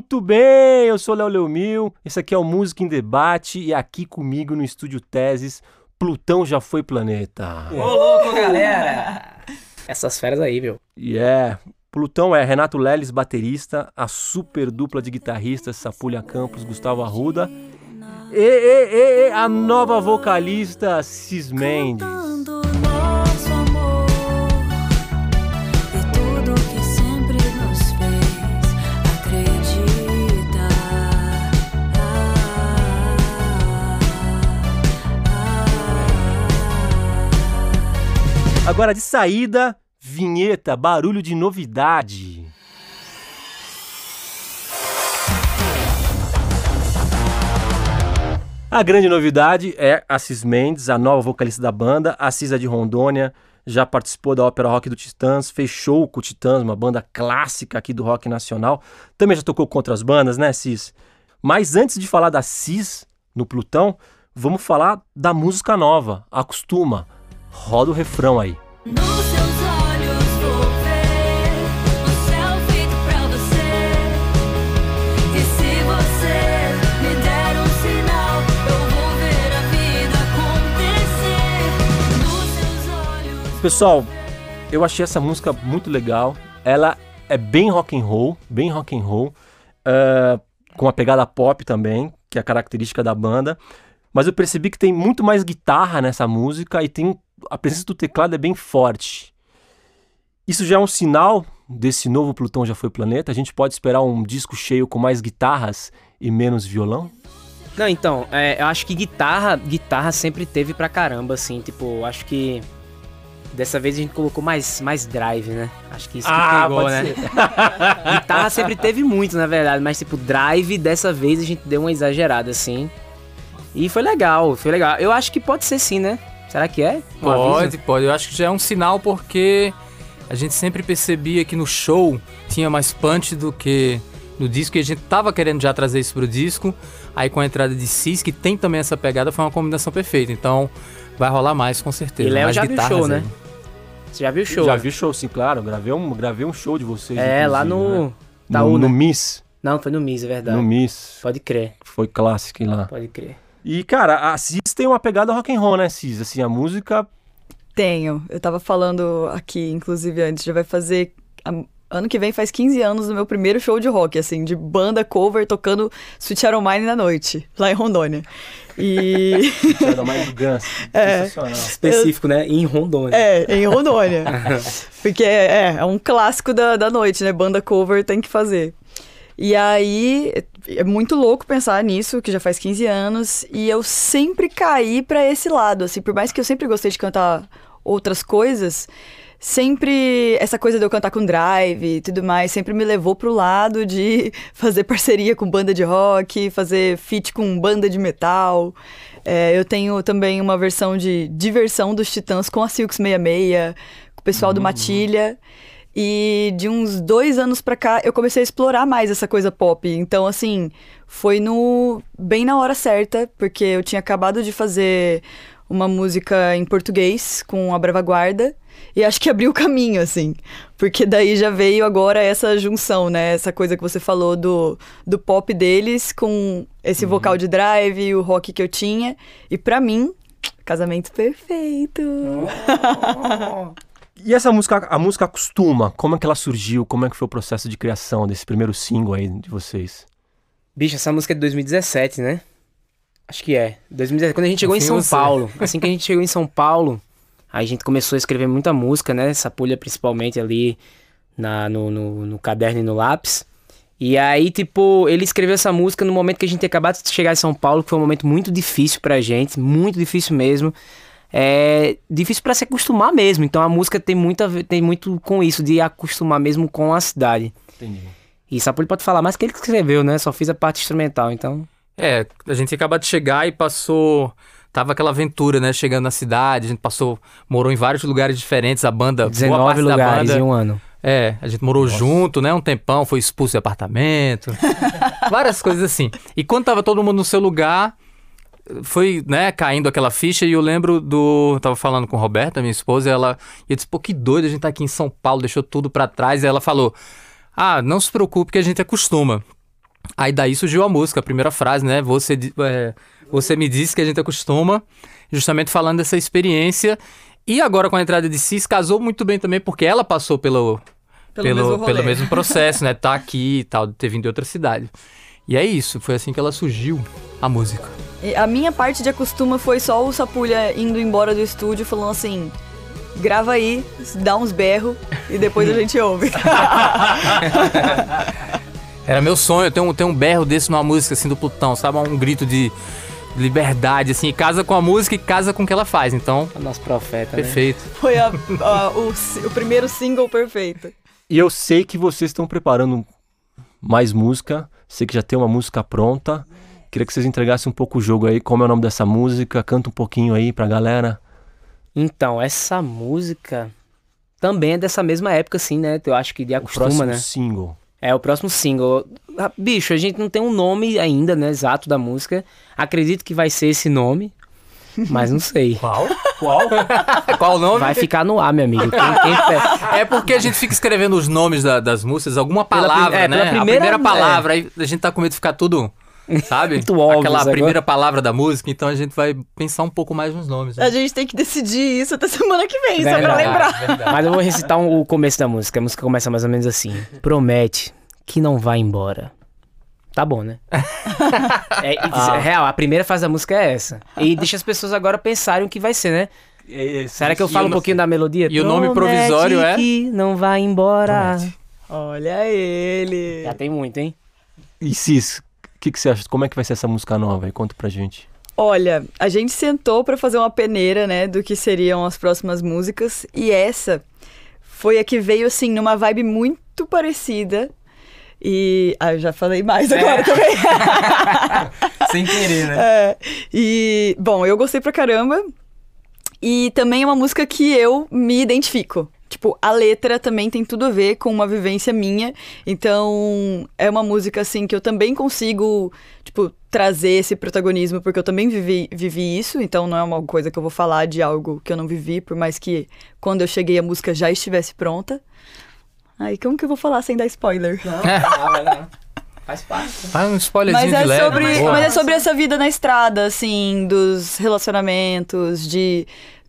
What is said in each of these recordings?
Muito bem, eu sou Léo Leomil, esse aqui é o Música em Debate e aqui comigo no Estúdio Teses, Plutão já foi planeta. Ô louco, galera! Essas feras aí, meu. E yeah. é, Plutão é Renato Leles, baterista, a super dupla de guitarristas Sapulha Campos, Gustavo Arruda e, e, e a nova vocalista Cis Mendes. Agora de saída, vinheta, barulho de novidade. A grande novidade é a Cis Mendes, a nova vocalista da banda. A Cis é de Rondônia, já participou da ópera rock do Titãs, fechou com o Titãs, uma banda clássica aqui do rock nacional. Também já tocou com outras bandas, né, Cis? Mas antes de falar da Cis no Plutão, vamos falar da música nova, Acostuma. Roda o refrão aí. Pessoal, eu achei essa música muito legal. Ela é bem rock and roll, bem rock and roll, uh, com uma pegada pop também, que é a característica da banda. Mas eu percebi que tem muito mais guitarra nessa música e tem a presença do teclado é bem forte. Isso já é um sinal desse novo Plutão já foi planeta. A gente pode esperar um disco cheio com mais guitarras e menos violão? Não, então, é, eu acho que guitarra, guitarra sempre teve pra caramba, assim, tipo, acho que Dessa vez a gente colocou mais, mais drive, né? Acho que isso que ah, pegou, né? Guitarra sempre teve muito, na verdade, mas tipo, drive, dessa vez a gente deu uma exagerada, assim. E foi legal, foi legal. Eu acho que pode ser sim, né? Será que é? Um pode, aviso? pode. Eu acho que já é um sinal porque a gente sempre percebia que no show tinha mais punch do que no disco e a gente tava querendo já trazer isso pro disco. Aí com a entrada de Cis, que tem também essa pegada, foi uma combinação perfeita. Então vai rolar mais com certeza. E Léo já viu show, né? Você já viu o show? Já vi show, sim, claro. Gravei um, gravei um show de vocês. É, lá no. Né? No, no Miss. Não, foi no Miss, é verdade. No Miss. Pode crer. Foi clássico lá. Pode crer. E, cara, a Cis tem uma pegada rock and roll, né, Cis? Assim, a música. Tenho. Eu tava falando aqui, inclusive, antes, já vai fazer. Ano que vem faz 15 anos do meu primeiro show de rock, assim, de banda cover tocando Sweet Iron Mine na noite, lá em Rondônia. E. Iron Mine do Guns. É, Específico, eu... né? Em Rondônia. É, em Rondônia. Porque é, é um clássico da, da noite, né? Banda cover tem que fazer. E aí, é muito louco pensar nisso, que já faz 15 anos, e eu sempre caí para esse lado, assim, por mais que eu sempre gostei de cantar outras coisas, sempre essa coisa de eu cantar com drive e tudo mais, sempre me levou pro lado de fazer parceria com banda de rock, fazer feat com banda de metal. É, eu tenho também uma versão de diversão dos Titãs com a Silks 66, com o pessoal uhum. do Matilha. E de uns dois anos pra cá, eu comecei a explorar mais essa coisa pop. Então, assim, foi no bem na hora certa, porque eu tinha acabado de fazer uma música em português com a Brava Guarda. E acho que abriu o caminho, assim. Porque daí já veio agora essa junção, né? Essa coisa que você falou do, do pop deles com esse uhum. vocal de drive e o rock que eu tinha. E para mim, casamento perfeito. Oh. e essa música, a música Acostuma, como é que ela surgiu? Como é que foi o processo de criação desse primeiro single aí de vocês? Bicho, essa música é de 2017, né? Acho que é. 2017, quando a gente chegou em São você. Paulo. Assim que a gente chegou em São Paulo, Aí a gente começou a escrever muita música, né? Sapulha principalmente ali na, no, no, no, caderno e no lápis. E aí, tipo, ele escreveu essa música no momento que a gente tinha acabado de chegar em São Paulo, que foi um momento muito difícil pra gente, muito difícil mesmo. É difícil para se acostumar mesmo. Então a música tem, muita, tem muito com isso, de acostumar mesmo com a cidade. Entendi. E Sapulha pode falar mais que ele que escreveu, né? Só fiz a parte instrumental, então. É, a gente acabado de chegar e passou tava aquela aventura, né? Chegando na cidade, a gente passou, morou em vários lugares diferentes, a banda, 19 lugares banda, em um ano. É, a gente morou Nossa. junto, né? Um tempão, foi expulso de apartamento. várias coisas assim. E quando tava todo mundo no seu lugar, foi, né, caindo aquela ficha e eu lembro do, eu tava falando com a Roberta, minha esposa, e ela, e eu disse, pô, que doido, a gente tá aqui em São Paulo, deixou tudo para trás, e ela falou: "Ah, não se preocupe que a gente acostuma". Aí daí surgiu a música, a primeira frase, né? Você, é, você me disse que a gente acostuma, justamente falando dessa experiência. E agora com a entrada de Cis, casou muito bem também, porque ela passou pelo, pelo, pelo, mesmo, pelo mesmo processo, né? Tá aqui e tal, ter vindo de outra cidade. E é isso, foi assim que ela surgiu, a música. A minha parte de acostuma foi só o Sapulha indo embora do estúdio falando assim: grava aí, dá uns berros e depois a gente ouve. Era meu sonho ter um, ter um berro desse numa música assim do Plutão, sabe? Um grito de liberdade, assim, casa com a música e casa com o que ela faz. Então. O nosso profeta. Né? Perfeito. Né? Foi a, a, o, o primeiro single perfeito. E eu sei que vocês estão preparando mais música. Sei que já tem uma música pronta. Queria que vocês entregassem um pouco o jogo aí. Como é o nome dessa música? Canta um pouquinho aí pra galera. Então, essa música também é dessa mesma época, assim, né? Eu acho que de acostuma, o próximo né? single. É, o próximo single. Ah, bicho, a gente não tem um nome ainda, né, exato da música. Acredito que vai ser esse nome, mas não sei. Qual? Qual? Qual nome? Vai ficar no ar, meu amigo. Quem, quem... É porque a gente fica escrevendo os nomes da, das músicas, alguma palavra, pela, é, né? Pela primeira, a primeira palavra, é. aí a gente tá com medo de ficar tudo sabe? Muito óbvio. Aquela primeira palavra da música, então a gente vai pensar um pouco mais nos nomes. Né? A gente tem que decidir isso até semana que vem, verdade, só pra lembrar. Verdade. Mas eu vou recitar um, o começo da música. A música começa mais ou menos assim: Promete que não vai embora. Tá bom, né? é, ah. é, real, a primeira fase da música é essa. E deixa as pessoas agora pensarem o que vai ser, né? É, Será que eu falo um pouquinho da melodia? E o nome provisório é? que não vai embora. Promete. Olha ele. Já tem muito, hein? E Cis, o que, que você acha? Como é que vai ser essa música nova? E conta pra gente. Olha, a gente sentou para fazer uma peneira, né, do que seriam as próximas músicas, e essa foi a que veio assim numa vibe muito parecida. E ah, eu já falei mais agora é. também. Sem querer, né? É. E bom, eu gostei pra caramba. E também é uma música que eu me identifico. Tipo, a letra também tem tudo a ver com uma vivência minha. Então, é uma música, assim, que eu também consigo, tipo, trazer esse protagonismo, porque eu também vivi, vivi isso. Então, não é uma coisa que eu vou falar de algo que eu não vivi, por mais que quando eu cheguei a música já estivesse pronta. Aí, como que eu vou falar sem dar spoiler? Não, não, não. Faz parte. Faz um spoilerzinho mas é de leve, sobre, mas, mas é sobre essa vida na estrada, assim, dos relacionamentos, de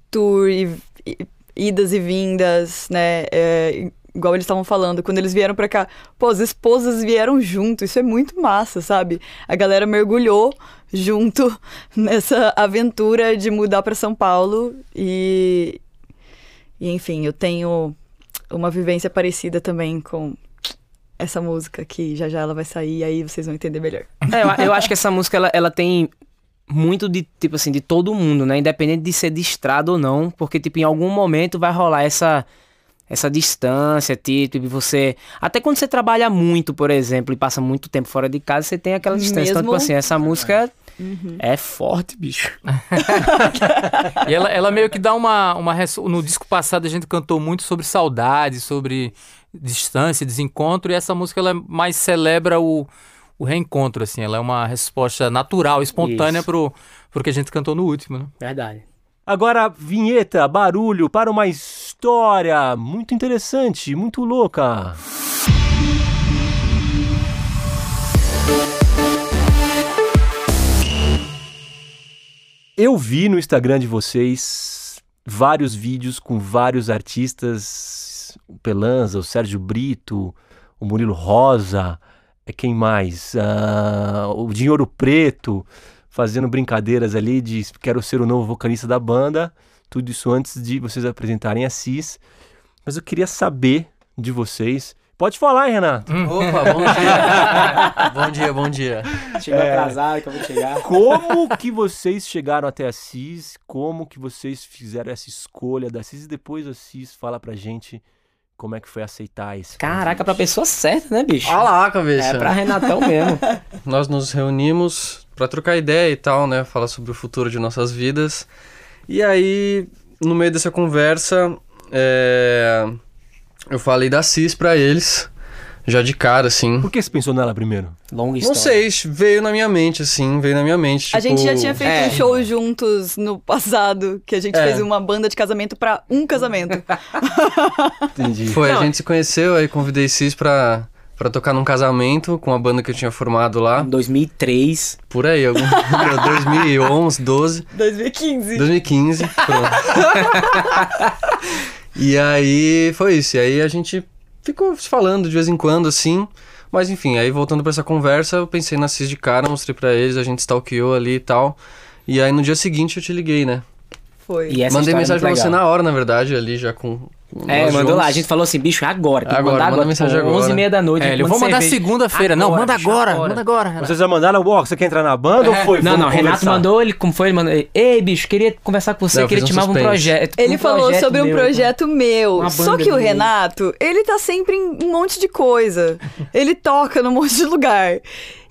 tour e, e idas e vindas, né? É, igual eles estavam falando, quando eles vieram para cá, pô, as esposas vieram junto, isso é muito massa, sabe? A galera mergulhou junto nessa aventura de mudar para São Paulo e, e enfim, eu tenho uma vivência parecida também com essa música que já já ela vai sair aí vocês vão entender melhor. É, eu, eu acho que essa música ela, ela tem muito de, tipo assim, de todo mundo, né? Independente de ser de estrada ou não, porque, tipo, em algum momento vai rolar essa essa distância, tipo, você... Até quando você trabalha muito, por exemplo, e passa muito tempo fora de casa, você tem aquela distância. Mesmo... Então, tipo assim, essa música uhum. é forte, bicho. e ela, ela meio que dá uma, uma... No disco passado a gente cantou muito sobre saudade, sobre distância, desencontro, e essa música ela mais celebra o o reencontro, assim. Ela é uma resposta natural, espontânea pro, pro que a gente cantou no último, né? Verdade. Agora, vinheta, barulho para uma história muito interessante, muito louca. Eu vi no Instagram de vocês vários vídeos com vários artistas, o Pelanza, o Sérgio Brito, o Murilo Rosa, quem mais? Uh, o Dinheiro Preto, fazendo brincadeiras ali de quero ser o novo vocalista da banda. Tudo isso antes de vocês apresentarem a CIS. Mas eu queria saber de vocês. Pode falar, hein, Renato? Hum. Opa, bom dia. bom dia, bom dia. Chegou é, atrasado, acabou de chegar. Como que vocês chegaram até a CIS? Como que vocês fizeram essa escolha da CIS? E depois a CIS fala pra gente como é que foi aceitar isso? Caraca, pra pessoa certa, né, bicho? Caraca, bicho. É pra Renatão mesmo. Nós nos reunimos para trocar ideia e tal, né? Falar sobre o futuro de nossas vidas. E aí, no meio dessa conversa, é... eu falei da CIS pra eles já de cara, assim. Por que você pensou nela primeiro? Longa história. Não sei, veio na minha mente, assim, veio na minha mente. Tipo... A gente já tinha feito é. um show juntos no passado, que a gente é. fez uma banda de casamento para um casamento. Entendi. Foi, Não. a gente se conheceu, aí convidei Cis pra, pra tocar num casamento com a banda que eu tinha formado lá. Em 2003. Por aí, algum, 2011, 12. 2015. 2015, pronto. e aí foi isso. E aí a gente ficou falando de vez em quando, assim. Mas enfim, aí voltando pra essa conversa, eu pensei na Cis de cara, mostrei pra eles, a gente stalkeou ali e tal. E aí no dia seguinte eu te liguei, né? Foi. E essa Mandei é mensagem pra muito você na hora, na verdade, ali já com. É, nós mandou lá. A gente falou assim, bicho, é agora. Tem Agora, manda agora. mensagem agora. 11 e meia da noite. É, ele, vou manda mandar segunda-feira. Não, manda agora, agora. manda agora. Renato. Vocês já mandaram, ó, você quer entrar na banda ou foi? Não, Vamos não, Renato conversar. mandou, ele, como foi? Ele mandou, ei, bicho, queria conversar com você, Não, eu queria te um chamar um projeto. Ele um falou projeto sobre um meu, projeto meu. Só que o. Renato, ele tá sempre em um monte de coisa. Ele toca num monte de lugar.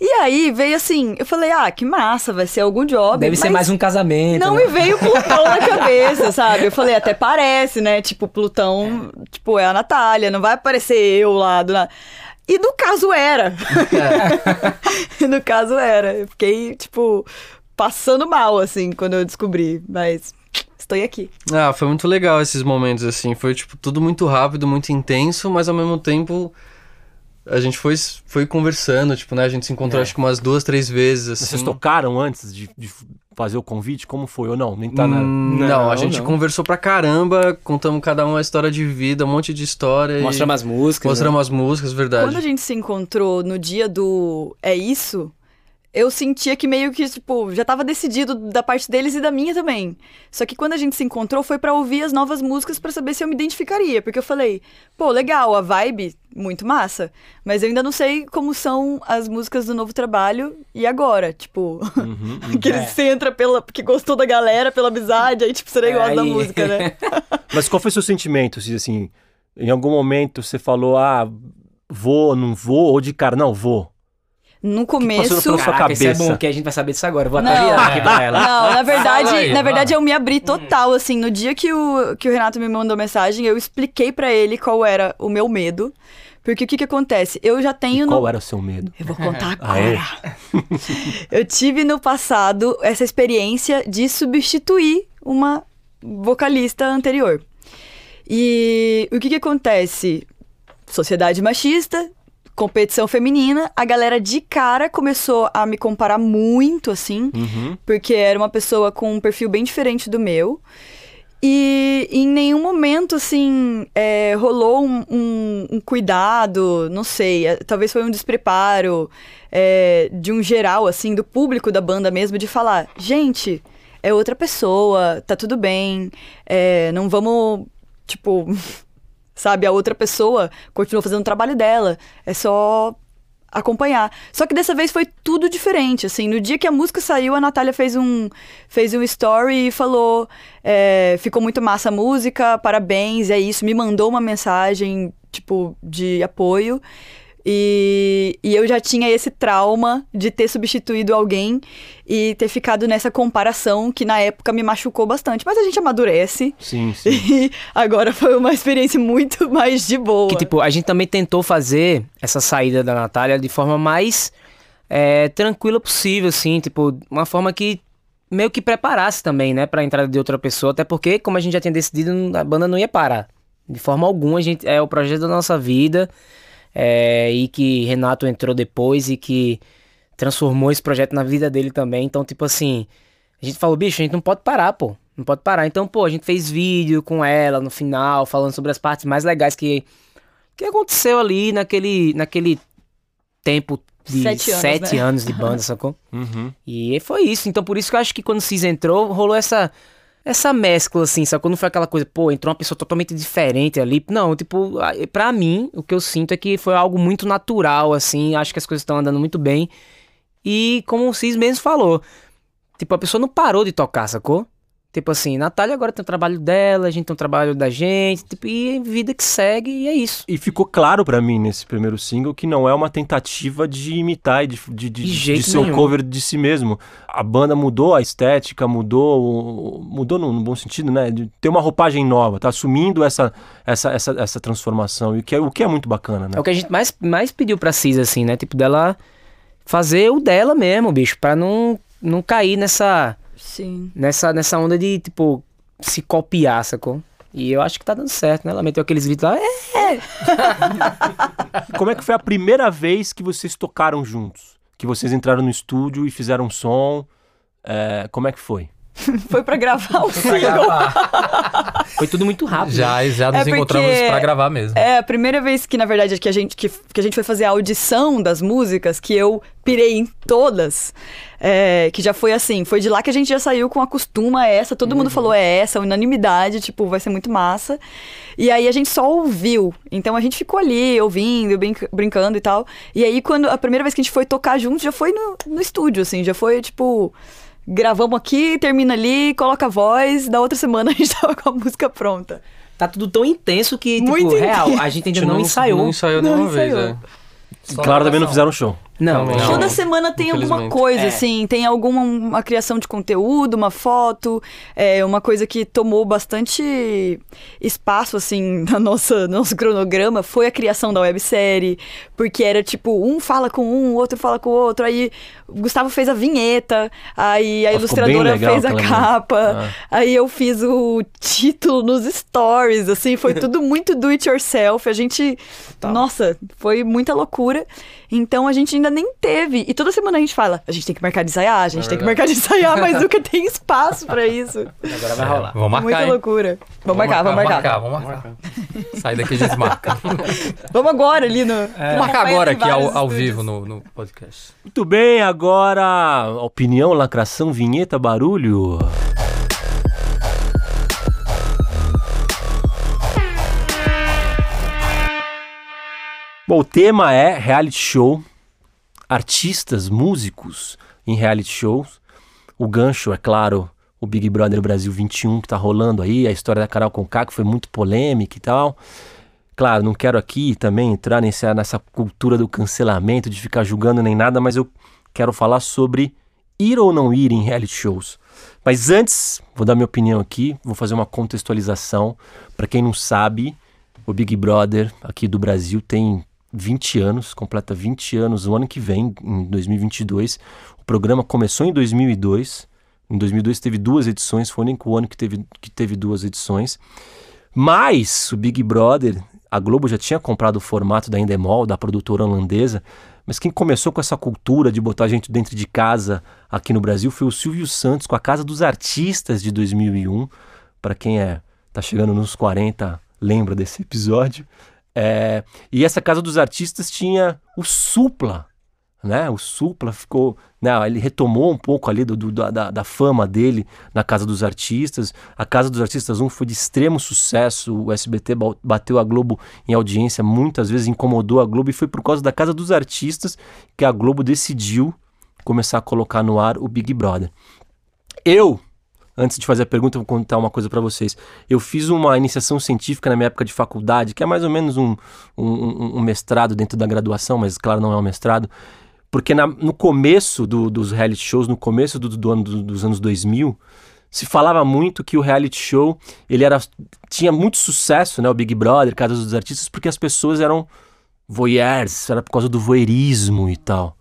E aí veio assim, eu falei, ah, que massa, vai ser algum job. Deve ser mais um casamento. Não né? me veio Plutão na cabeça, sabe? Eu falei, até parece, né? Tipo, Plutão, tipo, é a Natália, não vai aparecer eu lá do nada. E no caso era. no caso era. Eu fiquei, tipo, passando mal, assim, quando eu descobri. Mas estou aqui. Ah, foi muito legal esses momentos, assim. Foi, tipo, tudo muito rápido, muito intenso, mas ao mesmo tempo a gente foi, foi conversando, tipo, né? A gente se encontrou É. acho que umas duas, três vezes, assim. Vocês tocaram antes de, de fazer o convite? Como foi? Ou não? Nem tá na... Hum, Não, Não, a gente não. conversou pra caramba, contamos cada um a história de vida, um monte de história. Mostramos e... as músicas. né? Mostramos as músicas, verdade. Quando a gente se encontrou no dia do É Isso, eu sentia que meio que, tipo, já tava decidido da parte deles e da minha também. Só que quando a gente se encontrou foi pra ouvir as novas músicas pra saber se eu me identificaria. Porque eu falei, pô, legal, a vibe, muito massa. Mas eu ainda não sei como são as músicas do novo trabalho e agora. Tipo, Uhum, uhum. aquele É. você entra pela, porque gostou da galera, pela amizade, aí, tipo, você nem É, gosta da música, né? Mas qual foi seu sentimento? se, Assim, em algum momento você falou, ah, vou, não vou, ou de cara, não, vou. No começo. sua Caraca, isso é cabeça? bom, que a gente vai saber disso agora. Eu Vou Não. ataviar aqui pra ela. Não, na verdade, aí, na verdade vai. eu me abri total, assim, no dia que o, que o Renato me mandou mensagem, eu expliquei pra ele qual era o meu medo. Porque o que que acontece? Eu já tenho E no... qual era o seu medo? Eu vou contar Ah, é? agora. eu tive no passado essa experiência de substituir uma vocalista anterior. E o que que acontece? Sociedade machista, competição feminina, a galera de cara começou a me comparar muito, assim, Uhum. porque era uma pessoa com um perfil bem diferente do meu. E em nenhum momento, assim, é, rolou um, um- um cuidado, não sei, é, talvez foi um despreparo é, de um geral, assim, do público da banda mesmo, de falar, gente, é outra pessoa, tá tudo bem, é, não vamos, tipo, sabe, a outra pessoa continua fazendo o trabalho dela, é só acompanhar. Só que dessa vez foi tudo diferente, assim, no dia que a música saiu, a Natália fez um, fez um story e falou, é, ficou muito massa a música, parabéns, é isso, me mandou uma mensagem, tipo, de apoio, e, e eu já tinha esse trauma de ter substituído alguém e ter ficado nessa comparação que na época me machucou bastante, mas a gente amadurece, Sim, sim. e agora foi uma experiência muito mais de boa. Que, tipo, a gente também tentou fazer essa saída da Natália de forma mais é, tranquila possível, assim, tipo, uma forma que meio que preparasse também, né, pra entrada de outra pessoa, até porque, como a gente já tinha decidido, a banda não ia parar. De forma alguma, a gente, é o projeto da nossa vida, é, e que Renato entrou depois e que transformou esse projeto na vida dele também. Então, tipo assim, a gente falou, bicho, a gente não pode parar, pô. Não pode parar. Então, pô, a gente fez vídeo com ela no final, falando sobre as partes mais legais que, que aconteceu ali naquele, naquele tempo de Sete sete anos, né? anos de banda, sacou? Uhum. E foi isso. Então, por isso que eu acho que quando o Cis entrou, rolou essa essa mescla, assim, sacou? Não foi aquela coisa, pô, entrou uma pessoa totalmente diferente ali. Não, tipo, pra mim, o que eu sinto é que foi algo muito natural, assim. Acho que as coisas estão andando muito bem. E como o Cis mesmo falou, tipo, a pessoa não parou de tocar, sacou? Tipo assim, Natália agora tem o trabalho dela, a gente tem o trabalho da gente, tipo, e vida que segue, e é isso. E ficou claro pra mim nesse primeiro single que não é uma tentativa de imitar e de, de, de, De de ser um cover de si mesmo. A banda mudou a estética, mudou, mudou no, no bom sentido, né? De ter uma roupagem nova, tá assumindo essa, essa, essa, essa transformação, e o que, é, o que é muito bacana, né? É o que a gente mais, mais pediu pra Cis, assim, né? Tipo, dela fazer o dela mesmo, bicho, pra não, não cair nessa, Sim. nessa, nessa onda de, tipo, se copiar, sacou? E eu acho que tá dando certo, né? Ela meteu aqueles vídeos lá. É! Como é que foi a primeira vez que vocês tocaram juntos? Que vocês entraram no estúdio e fizeram um som? É, como é que foi? Foi pra gravar o Pra gravar. Foi tudo muito rápido. Já, já nos É porque- encontramos pra gravar mesmo. É a primeira vez que, na verdade, que a gente, que, que a gente foi fazer a audição das músicas, que eu pirei em todas. É, que já foi assim, foi de lá que a gente já saiu com acostuma essa, todo mundo falou é essa, unanimidade, tipo, vai ser muito massa. E aí a gente só ouviu. Então a gente ficou ali, ouvindo, brinc- brincando e tal. E aí, quando a primeira vez que a gente foi tocar junto, já foi no, no estúdio, assim, já foi tipo. Gravamos aqui, termina ali, coloca a voz, da outra semana a gente tava com a música pronta. Tá tudo tão intenso que, tipo, Muito real, intenso. a gente ainda A gente não, ensaiou. Não ensaiou Não nenhuma vez, ensaiou. é. Só claro, também não fizeram show. Não, Não. Toda semana tem alguma coisa, É. assim, tem alguma uma criação de conteúdo, uma foto, é uma coisa que tomou bastante espaço, assim, na nossa no nosso cronograma, foi a criação da websérie, porque era tipo, um fala com um, o outro fala com o outro, aí o Gustavo fez a vinheta, aí a Ah, bem ilustradora legal fez a capa, aí eu fiz o título nos stories, assim, foi tudo muito do it yourself, a gente, nossa, foi muita loucura. Então a gente ainda nem teve. E toda semana a gente fala: a gente tem que marcar de ensaiar, a gente tem que marcar de ensaiar, mas nunca tem espaço pra isso. Agora vai rolar. Vamos marcar, Muita hein? loucura. Vamos, marcar, vamos marcar. Vamos marcar. Sai daqui a gente marca. Vamos agora ali no. Vamos marcar agora aqui ao, ao vivo no, no podcast. Muito bem, agora opinião, lacração, vinheta, barulho. Bom, o tema é reality show, artistas, músicos em reality shows. O gancho, é claro, o Big Brother Brasil 21 que tá rolando aí, a história da Carol Conká que foi muito polêmica e tal. Claro, não quero aqui também entrar nessa, nessa cultura do cancelamento, de ficar julgando nem nada, mas eu quero falar sobre ir ou não ir em reality shows. Mas antes, vou dar minha opinião aqui, vou fazer uma contextualização. Para quem não sabe, o Big Brother aqui do Brasil tem 20 anos, completa 20 anos o ano que vem, em 2022. O programa começou em 2002. Em 2002 teve duas edições, foi o único ano que teve, que teve duas edições. Mas o Big Brother, a Globo já tinha comprado o formato da Endemol, da produtora holandesa, mas quem começou com essa cultura de botar gente dentro de casa aqui no Brasil foi o Silvio Santos com a Casa dos Artistas de 2001. Para quem é tá chegando nos 40, lembra desse episódio. É, e essa Casa dos Artistas tinha o Supla, né? O Supla ficou, né? Ele retomou um pouco ali do, do- da, da fama dele na Casa dos Artistas. A Casa dos Artistas 1 foi de extremo sucesso. O SBT ba- bateu a Globo em audiência, muitas vezes incomodou a Globo e foi por causa da Casa dos Artistas que a Globo decidiu começar a colocar no ar o Big Brother. Eu Antes de fazer a pergunta, eu vou contar uma coisa para vocês. Eu fiz uma iniciação científica na minha época de faculdade, que é mais ou menos um, um- um- mestrado dentro da graduação, mas claro, não é um mestrado. Porque na- no começo do- dos reality shows, no começo do, do ano, do- dos anos 2000, se falava muito que o reality show ele era, tinha muito sucesso, né? O Big Brother, Casa dos Artistas, porque as pessoas eram voyeurs, era por causa do voyeurismo e tal.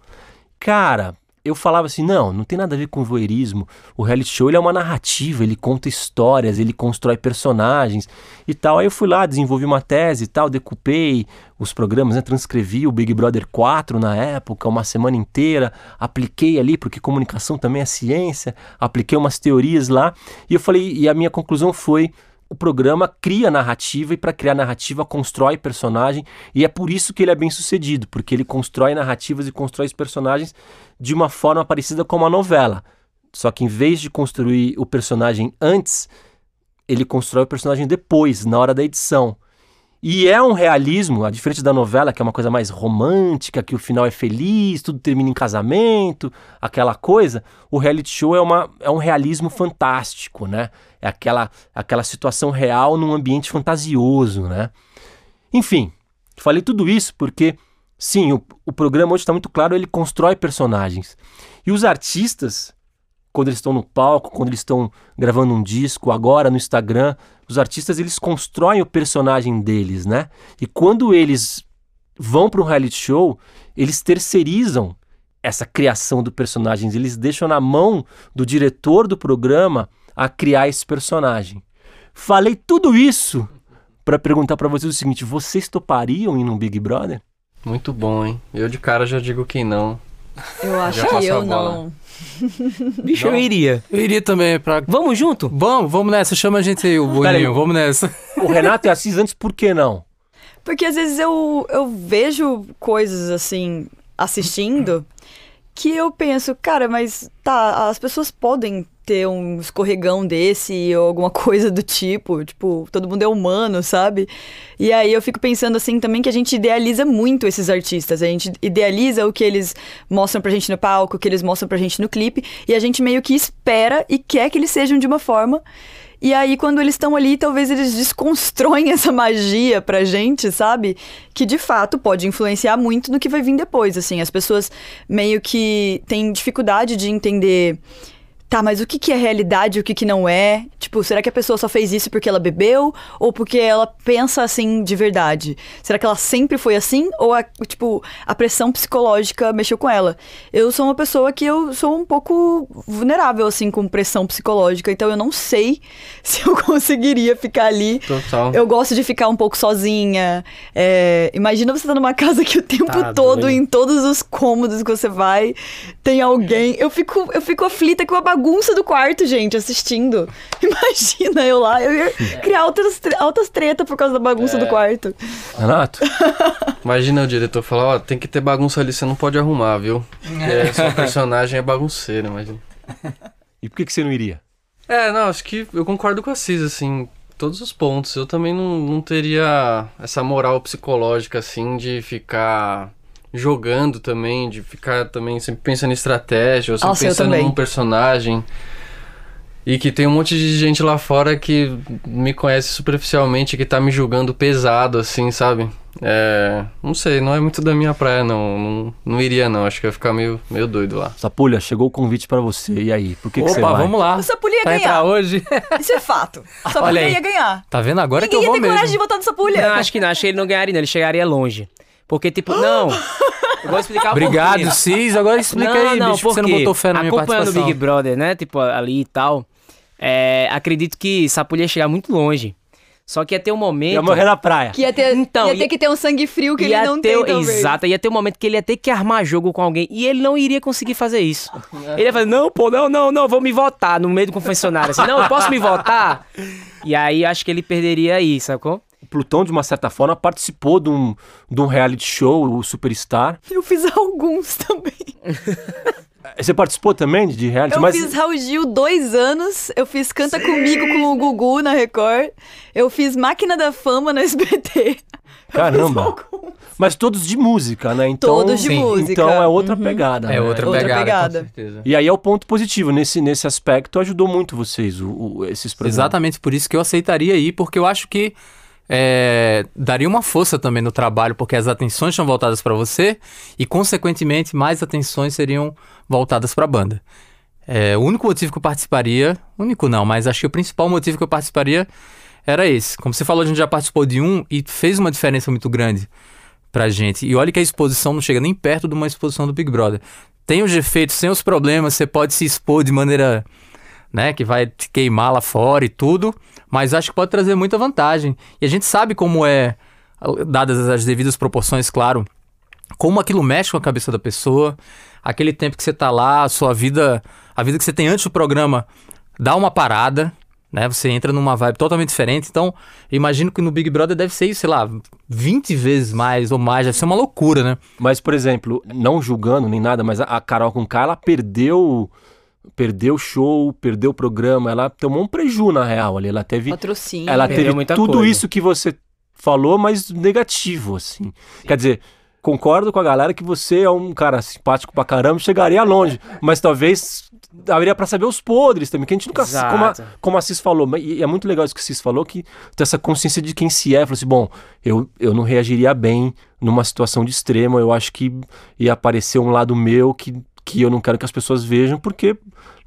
Cara, eu falava assim, não, não tem nada a ver com voyeurismo. O reality show ele é uma narrativa, ele conta histórias, ele constrói personagens e tal. Aí eu fui lá, desenvolvi uma tese e tal, decupei os programas, né, transcrevi o Big Brother 4 na época, uma semana inteira, apliquei ali, porque comunicação também é ciência, apliquei umas teorias lá, e eu falei, e a minha conclusão foi, o programa cria narrativa e para criar narrativa constrói personagem e é por isso que ele é bem sucedido, porque ele constrói narrativas e constrói os personagens de uma forma parecida com uma novela. Só que em vez de construir o personagem antes, ele constrói o personagem depois, na hora da edição. E é um realismo, a diferente da novela, que é uma coisa mais romântica, que o final é feliz, tudo termina em casamento, aquela coisa. O reality show é, uma, é um realismo fantástico, né? É aquela, aquela situação real num ambiente fantasioso, né? Enfim, falei tudo isso porque, sim, o, o programa hoje está muito claro, ele constrói personagens. E os artistas, quando eles estão no palco, quando eles estão gravando um disco, agora no Instagram, os artistas eles constroem o personagem deles, né? E quando eles vão para um reality show, eles terceirizam essa criação do personagem, eles deixam na mão do diretor do programa a criar esse personagem. Falei tudo isso para perguntar para vocês o seguinte: vocês topariam ir num Big Brother? Muito bom, hein? Eu de cara já digo que não. Eu acho que eu não. Bicho, eu iria. Eu iria também pra. Vamos junto? Vamos, vamos nessa. Chama a gente aí, o. Boninho. Vamos nessa. O Renato e a Assis antes, por que não? Porque às vezes eu, eu vejo coisas assim, assistindo, que eu penso, cara, mas tá, as pessoas podem ter um escorregão desse ou alguma coisa do tipo, tipo, todo mundo é humano, sabe? E aí eu fico pensando assim também que a gente idealiza muito esses artistas, a gente idealiza o que eles mostram pra gente no palco, o que eles mostram pra gente no clipe, e a gente meio que espera e quer que eles sejam de uma forma. E aí, quando eles estão ali, talvez eles desconstroem essa magia pra gente, sabe? Que de fato pode influenciar muito no que vai vir depois. Assim, as pessoas meio que têm dificuldade de entender. Tá, mas o que, que é realidade e o que, que não é? Tipo, será que a pessoa só fez isso porque ela bebeu? Ou porque ela pensa assim de verdade? Será que ela sempre foi assim? Ou, a, tipo, a pressão psicológica mexeu com ela? Eu sou uma pessoa que eu sou um pouco vulnerável, assim, com pressão psicológica. Então eu não sei se eu conseguiria ficar ali. Total. Eu gosto de ficar um pouco sozinha. É, imagina você tá numa casa que o tempo Tá todo, doido. em todos os cômodos que você vai, tem alguém. Eu fico, eu fico aflita com a bagunça do quarto, gente, assistindo. Imagina eu lá, eu ia criar altas, altas tretas por causa da bagunça É. do quarto. Renato? Imagina o diretor falar, ó, tem que ter bagunça ali, você não pode arrumar, viu? Porque sua personagem é bagunceira, imagina. E por que, que você não iria? É, não, acho que eu concordo com a Cis, assim, todos os pontos. Eu também não, não teria essa moral psicológica, assim, de ficar jogando também, de ficar também sempre pensando em estratégia, ou sempre Nossa, pensando também. num personagem. E que tem um monte de gente lá fora que me conhece superficialmente, que tá me julgando pesado, assim, sabe? É. Não sei, não é muito da minha praia, não. Não, não iria, não. Acho que ia ficar meio, meio doido lá. Sapulha, chegou o convite pra você. E aí? Por que, que você Opa, vai? vamos lá. O Sapulha ia Pra ganhar. entrar hoje. Isso é fato. O Sapulha ia ganhar. Tá vendo agora Ninguém que eu ia vou ter coragem mesmo. de votar no Sapulha. Não, acho que não. Acho que ele não ganharia, não. Ele chegaria longe. Porque, tipo, não. Eu vou explicar o Obrigado, porquê. Cis. Agora explica não, aí, não, bicho, por que você não porque botou fé na minha acompanhando o participação. Big Brother, né? Tipo, ali e tal. é, acredito que Sapulha ia chegar muito longe. Só que ia ter um momento. Ia morrer na praia. Que ia ter, Então, ia ter ia- que ter um sangue frio que ele não ter, tem, talvez. Exato, ia ter um momento que ele ia ter que armar jogo com alguém e ele não iria conseguir fazer isso. Ele ia fazer, não, pô, não, não, não, vou me votar no meio do confessionário. Assim, não, eu posso me votar? E aí acho que ele perderia aí, sacou? O Plutão, de uma certa forma, participou de um, de um reality show, o Superstar. Eu fiz alguns também. Você participou também de reality? Eu mas fiz Raul Gil dois anos. Eu fiz Canta Comigo com o Gugu na Record. Eu fiz Máquina da Fama no SBT. Caramba. Mas todos de música, né? Então, Todos de sim. música. Então é outra Uhum. pegada. É né? outra, Outra pegada, pegada. com certeza. E aí é o ponto positivo. Nesse, nesse aspecto, ajudou muito vocês, o, o- esses programas. Exatamente por isso que eu aceitaria ir, porque eu acho que é, daria uma força também no trabalho, porque as atenções são voltadas para você e, consequentemente, mais atenções seriam voltadas para a banda. É, o único motivo que eu participaria, único não, mas acho que o principal motivo que eu participaria era esse. Como você falou, a gente já participou de um e fez uma diferença muito grande pra gente. E olha que a exposição não chega nem perto de uma exposição do Big Brother. Tem os defeitos, tem os problemas, você pode se expor de maneira né, que vai te queimar lá fora e tudo, mas acho que pode trazer muita vantagem. E a gente sabe como é, dadas as devidas proporções, claro, como aquilo mexe com a cabeça da pessoa, aquele tempo que você tá lá, a sua vida, a vida que você tem antes do programa, dá uma parada, né? Você entra numa vibe totalmente diferente. Então, imagino que no Big Brother deve ser sei lá, 20 vezes mais ou mais, deve ser uma loucura, né? Mas, por exemplo, não julgando nem nada, mas a, a Carol com K, ela perdeu perdeu o show, perdeu o programa, ela tomou um preju na real ali, ela teve Patrocínio. ela teve muita tudo coisa. isso que você falou, mas negativo assim. Quer dizer, concordo com a galera que você é um cara simpático pra caramba, chegaria longe, mas talvez daria pra saber os podres também, que a gente nunca Exato. como a, como a Cis falou, e é muito legal isso que a Cis falou que tem essa consciência de quem se é, falou assim, bom, eu, eu não reagiria bem numa situação de extremo, eu acho que ia aparecer um lado meu que que eu não quero que as pessoas vejam, porque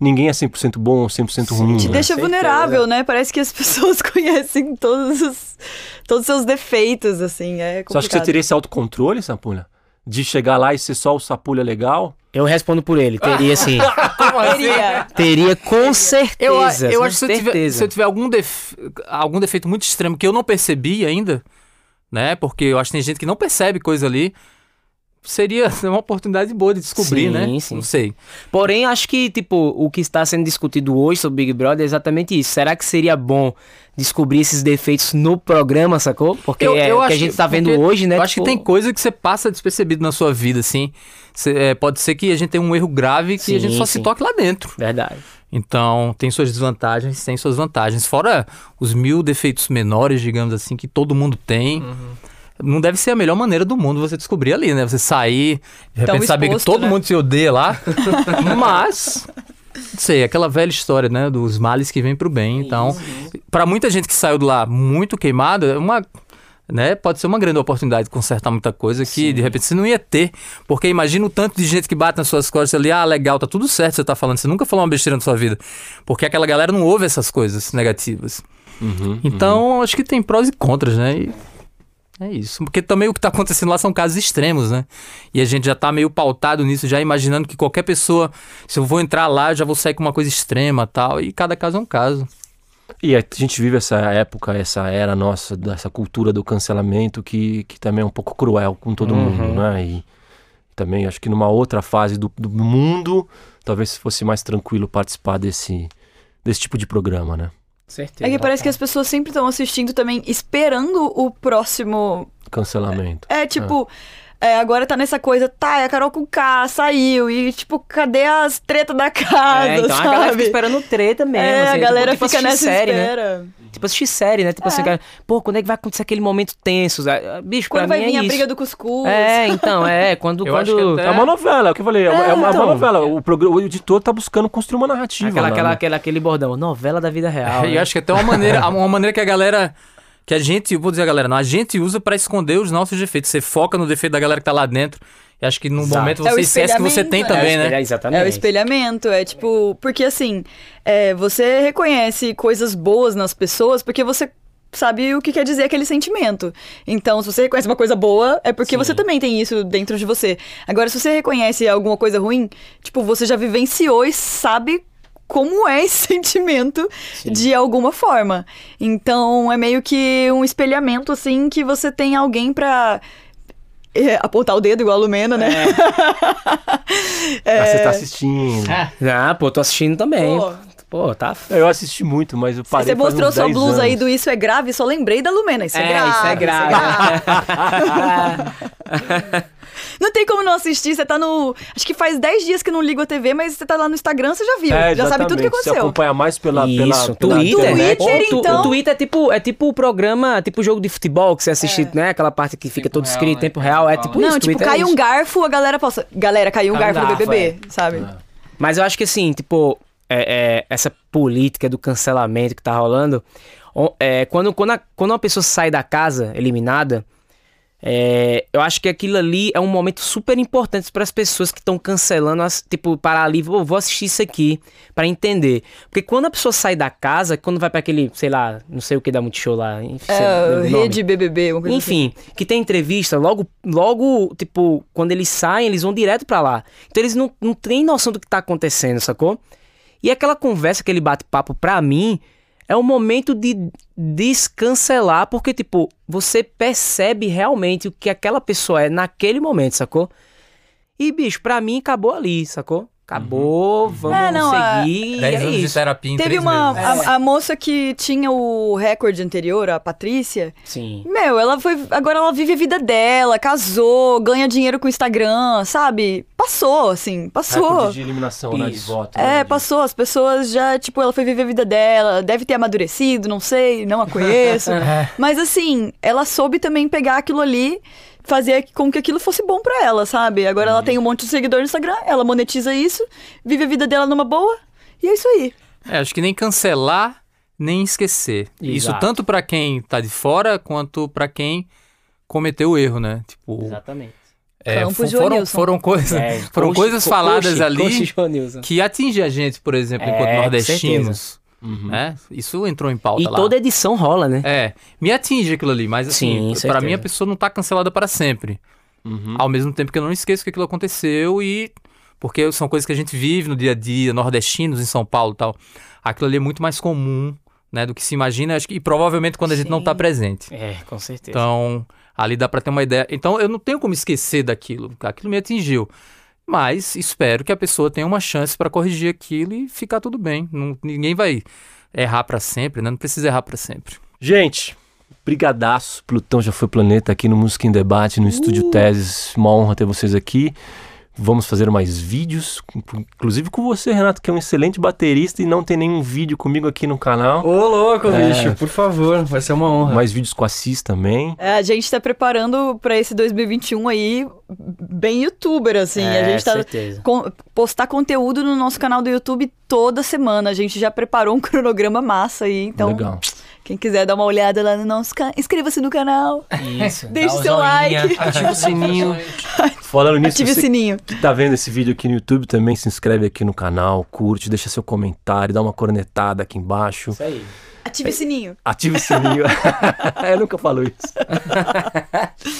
ninguém é 100% bom ou 100% ruim. Te né? deixa vulnerável, né? Parece que as pessoas conhecem todos os, todos os seus defeitos, assim. É Você acha que você teria esse autocontrole, Sapulha? De chegar lá e ser só o Sapulha legal? Eu respondo por ele, teria sim. Teria. Teria com certeza. Eu, eu com acho que se eu, tiver, se eu tiver algum, def- algum defeito muito extremo que eu não percebi ainda, né? Porque eu acho que tem gente que não percebe coisa ali. Seria uma oportunidade boa de descobrir, Sim, né? sim. Não sei. Porém, acho que, tipo, o que está sendo discutido hoje sobre Big Brother é exatamente isso. Será que seria bom descobrir esses defeitos no programa, sacou? Porque Eu- é eu o que a gente que- tá vendo hoje, né? Eu acho que tipo, tem coisa que você passa despercebido na sua vida, assim. Cê- é, pode ser que a gente tenha um erro grave que a gente Sim, só se sim. toque lá dentro. Verdade. Então, tem suas desvantagens, tem suas vantagens. Fora os mil defeitos menores, digamos assim, que todo mundo tem. Não deve ser a melhor maneira do mundo você descobrir ali, né? Você sair, de Tão repente saber que todo né? mundo se odeia lá. Mas, não sei, aquela velha história, né? Dos males que vêm pro bem. Então, pra muita gente que saiu de lá muito queimada, é uma. Né? Pode ser uma grande oportunidade de consertar muita coisa que de repente você não ia ter. Porque imagina o tanto de gente que bate nas suas costas ali, ah, legal, tá tudo certo você tá falando. Você nunca falou uma besteira na sua vida. Porque aquela galera não ouve essas coisas negativas. Uhum, Então, acho que tem prós e contras, né? E é isso. Porque também o que tá acontecendo lá são casos extremos, né? E a gente já tá meio pautado nisso, já imaginando que qualquer pessoa, se eu vou entrar lá, eu já vou sair com uma coisa extrema tal. E cada caso é um caso. E a gente vive essa época, essa era nossa, dessa cultura do cancelamento que, que também é um pouco cruel com todo Uhum. mundo, né? E também acho que numa outra fase do, do mundo, talvez fosse mais tranquilo participar desse, desse tipo de programa, né? Certeza. É que parece que as pessoas sempre estão assistindo também, esperando o próximo. Cancelamento. É tipo. é, agora tá nessa coisa, tá, e a Carol com K saiu, e tipo, cadê as tretas da casa, É, então sabe? a galera fica esperando treta mesmo. É, assim, a galera tipo, tipo fica assistir nessa série, né? espera. Tipo assistir série, né? Tipo assim, cara, pô, quando é que vai acontecer aquele momento tenso? Bicho, Quando pra vai mim vir é a isso. briga do cuscuz. É, então, é, quando... Eu acho quando... que É uma novela, é o que eu falei, é, uma- é uma, é uma então. novela. O, programa, o editor tá buscando construir uma narrativa. Aquela, lá, aquela, né? aquela, aquele bordão, novela da vida real. e né? eu acho que até uma maneira, uma maneira que a galera. Que a gente, vou dizer a galera, não, a gente usa pra esconder os nossos defeitos. Você foca no defeito da galera que tá lá dentro. E acho que no Exato. momento É o você esquece que você tem espelhamento, também, né? É, exatamente. É o espelhamento, é tipo, porque assim, é, você reconhece coisas boas nas pessoas porque você sabe o que quer dizer aquele sentimento. Então, se você reconhece uma coisa boa, é porque você também tem isso dentro de você. Agora, se você reconhece alguma coisa ruim, tipo, você já vivenciou e sabe como é esse sentimento de alguma forma. Então, é meio que um espelhamento, assim, que você tem alguém pra é, apontar o dedo igual a Lumena, né? Ah, você tá assistindo. Ah, pô, tô assistindo também. Pô. Pô, tá... Eu assisti muito, mas eu parei Você faz mostrou uns sua 10 blusa aí anos. do Isso é Grave, só lembrei da Lumena. Isso é, É, grave. isso é grave. Não tem como não assistir, você tá no. Acho que faz 10 dias que não ligo a TV, mas você tá lá no Instagram, você já viu. É, já sabe tudo que exatamente. Você aconteceu. acompanha mais pela, pela, Isso, pela Twitter, internet. né? Twitter, O tu- então. O Twitter é tipo, é tipo o programa, tipo jogo de futebol que você assiste, né? Aquela parte que fica Tempo todo real, escrito em né? tempo real. É tipo Não, isso, tipo, Twitter é cai um garfo, a galera posta. Galera, caiu um Cai um garfo no BBB, sabe? Mas eu acho que assim, tipo, é- é, essa política do cancelamento que tá rolando, o- é, quando, quando, a- quando uma pessoa sai da casa eliminada, é, eu acho que aquilo ali é um momento super importante para as pessoas que estão cancelando, as, tipo, parar ali, vou, vou assistir isso aqui para entender. Porque quando a pessoa sai da casa, quando vai para aquele, sei lá, não sei o que da Multishow lá, enfim, É, rede BBB, uma coisa assim. Enfim, que tem entrevista, logo, logo, tipo, quando eles saem, eles vão direto pra lá. Então eles não, não têm noção do que tá acontecendo, sacou? E aquela conversa, aquele bate-papo, pra mim, é um momento de descancelar, porque, tipo, você percebe realmente o que aquela pessoa é naquele momento, sacou? E, bicho, pra mim acabou ali, sacou? Acabou, vamos É, não, a- seguir. e 10 é anos de isso. terapia em Teve uma. meses. A, a moça que tinha o recorde anterior, a Patrícia. Sim. Meu, ela foi. Agora ela vive a vida dela, casou, ganha dinheiro com o Instagram, sabe? Passou, assim, passou. Recorde de eliminação, né, de voto. né, É, de- passou. As pessoas já, tipo, ela foi viver a vida dela, deve ter amadurecido, não sei, não a conheço. Mas assim, ela soube também pegar aquilo ali, fazer com que aquilo fosse bom pra ela, sabe? Agora ela tem um monte de seguidor no Instagram, ela monetiza isso, vive a vida dela numa boa, e é isso aí. É, acho que nem cancelar, nem esquecer. Isso Exato. tanto pra quem tá de fora, quanto pra quem cometeu o erro, né? Tipo, Exatamente. é, Campo fo- Joanilson. foram, foram coisas, É, foram coisas co- faladas coach- ali Joanilson. que atingem a gente, por exemplo, É, enquanto com nordestinos. Uhum. Né? Isso entrou em pauta E lá. toda edição rola, né? É, me atinge aquilo ali, mas assim, Sim, pra certeza. mim a pessoa não tá cancelada para sempre. Uhum. Ao mesmo tempo que eu não esqueço que aquilo aconteceu e porque são coisas que a gente vive no dia a dia, nordestinos em São Paulo e tal. Aquilo ali é muito mais comum, né, do que se imagina, acho que, e provavelmente quando a gente não está Sim. presente. É, com certeza. Então, ali dá para ter uma ideia. Então, eu não tenho como esquecer daquilo. Aquilo me atingiu. Mas espero que a pessoa tenha uma chance para corrigir aquilo e ficar tudo bem. Não- ninguém vai errar para sempre, né? Não precisa errar para sempre. Gente, brigadaço. Plutão já foi planeta aqui no Música em Debate, no Estúdio Teses. Uma honra ter vocês aqui. Vamos fazer mais vídeos, inclusive com você, Renato, que é um excelente baterista e não tem nenhum vídeo comigo aqui no canal. Ô, louco, É. bicho, por favor, vai ser uma honra. Mais vídeos com a Cis também. É, a gente tá preparando pra esse 2021 aí, bem youtuber, assim. é, a gente tá certeza. com- postar conteúdo no nosso canal do YouTube toda semana. A gente já preparou um cronograma massa aí, então Legal. Quem quiser dar uma olhada lá no nosso canal, inscreva-se no canal, Isso. Deixe seu joinha, like. ativa o sininho. Falando nisso, ative o sininho. que tá vendo esse vídeo aqui no YouTube também, se inscreve aqui no canal, curte, deixa seu comentário, dá uma cornetada aqui embaixo. Isso aí. Ative o sininho. Ative o sininho. Eu nunca falo isso.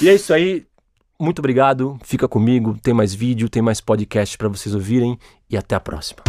e é isso aí. Muito obrigado. Fica comigo. Tem mais vídeo, tem mais podcast para vocês ouvirem. E até a próxima.